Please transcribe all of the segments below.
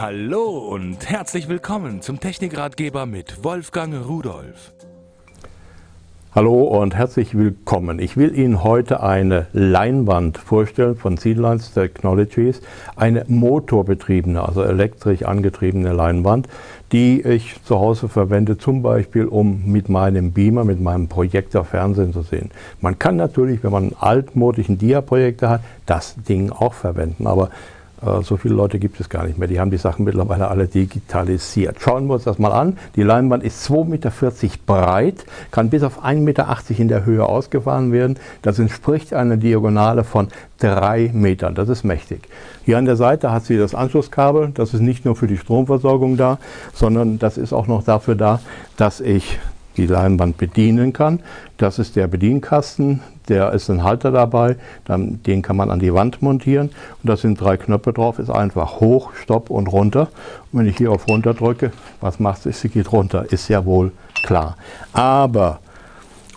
Hallo und herzlich willkommen zum Technikratgeber mit Wolfgang Rudolf. Hallo und herzlich willkommen. Ich will Ihnen heute eine Leinwand vorstellen von Seedlines Technologies, eine motorbetriebene, also elektrisch angetriebene Leinwand, die ich zu Hause verwende, zum Beispiel um mit meinem Beamer, mit meinem Projektor Fernsehen zu sehen. Man kann natürlich, wenn man einen altmodischen Dia-Projektor hat, das Ding auch verwenden, aber so viele Leute gibt es gar nicht mehr. Die haben die Sachen mittlerweile alle digitalisiert. Schauen wir uns das mal an. Die Leinwand ist 2,40 Meter breit, kann bis auf 1,80 Meter in der Höhe ausgefahren werden. Das entspricht einer Diagonale von 3 Metern. Das ist mächtig. Hier an der Seite hat sie das Anschlusskabel. Das ist nicht nur für die Stromversorgung da, sondern das ist auch noch dafür da, dass ich die Leinwand bedienen kann. Das ist der Bedienkasten, der ist ein Halter dabei, dann, den kann man an die Wand montieren und da sind drei Knöpfe drauf, ist einfach hoch, stopp und runter. Und wenn ich hier auf runter drücke, was macht es? Sie geht runter, ist ja wohl klar. Aber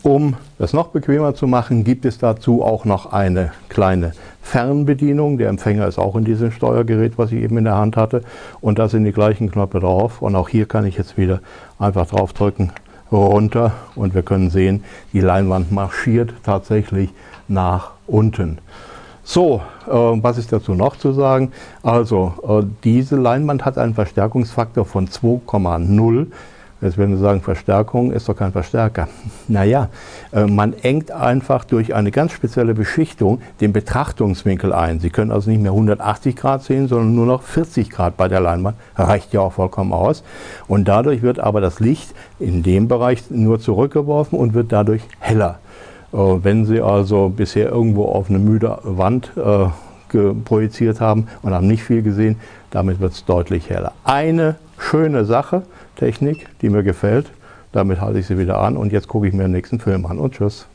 um es noch bequemer zu machen, gibt es dazu auch noch eine kleine Fernbedienung. Der Empfänger ist auch in diesem Steuergerät, was ich eben in der Hand hatte. Und da sind die gleichen Knöpfe drauf. Und auch hier kann ich jetzt wieder einfach drauf drücken runter und wir können sehen, die Leinwand marschiert tatsächlich nach unten. So, äh, was ist dazu noch zu sagen? Also, äh, diese Leinwand hat einen Verstärkungsfaktor von 2,0 Jetzt werden Sie sagen, Verstärkung ist doch kein Verstärker. Naja, äh, man engt einfach durch eine ganz spezielle Beschichtung den Betrachtungswinkel ein. Sie können also nicht mehr 180 Grad sehen, sondern nur noch 40 Grad bei der Leinwand. Reicht ja auch vollkommen aus. Und dadurch wird aber das Licht in dem Bereich nur zurückgeworfen und wird dadurch heller. Äh, wenn Sie also bisher irgendwo auf eine müde Wand äh, projiziert haben und haben nicht viel gesehen, damit wird es deutlich heller. Eine schöne Sache, Technik, die mir gefällt. Damit halte ich sie wieder an und jetzt gucke ich mir den nächsten Film an und tschüss.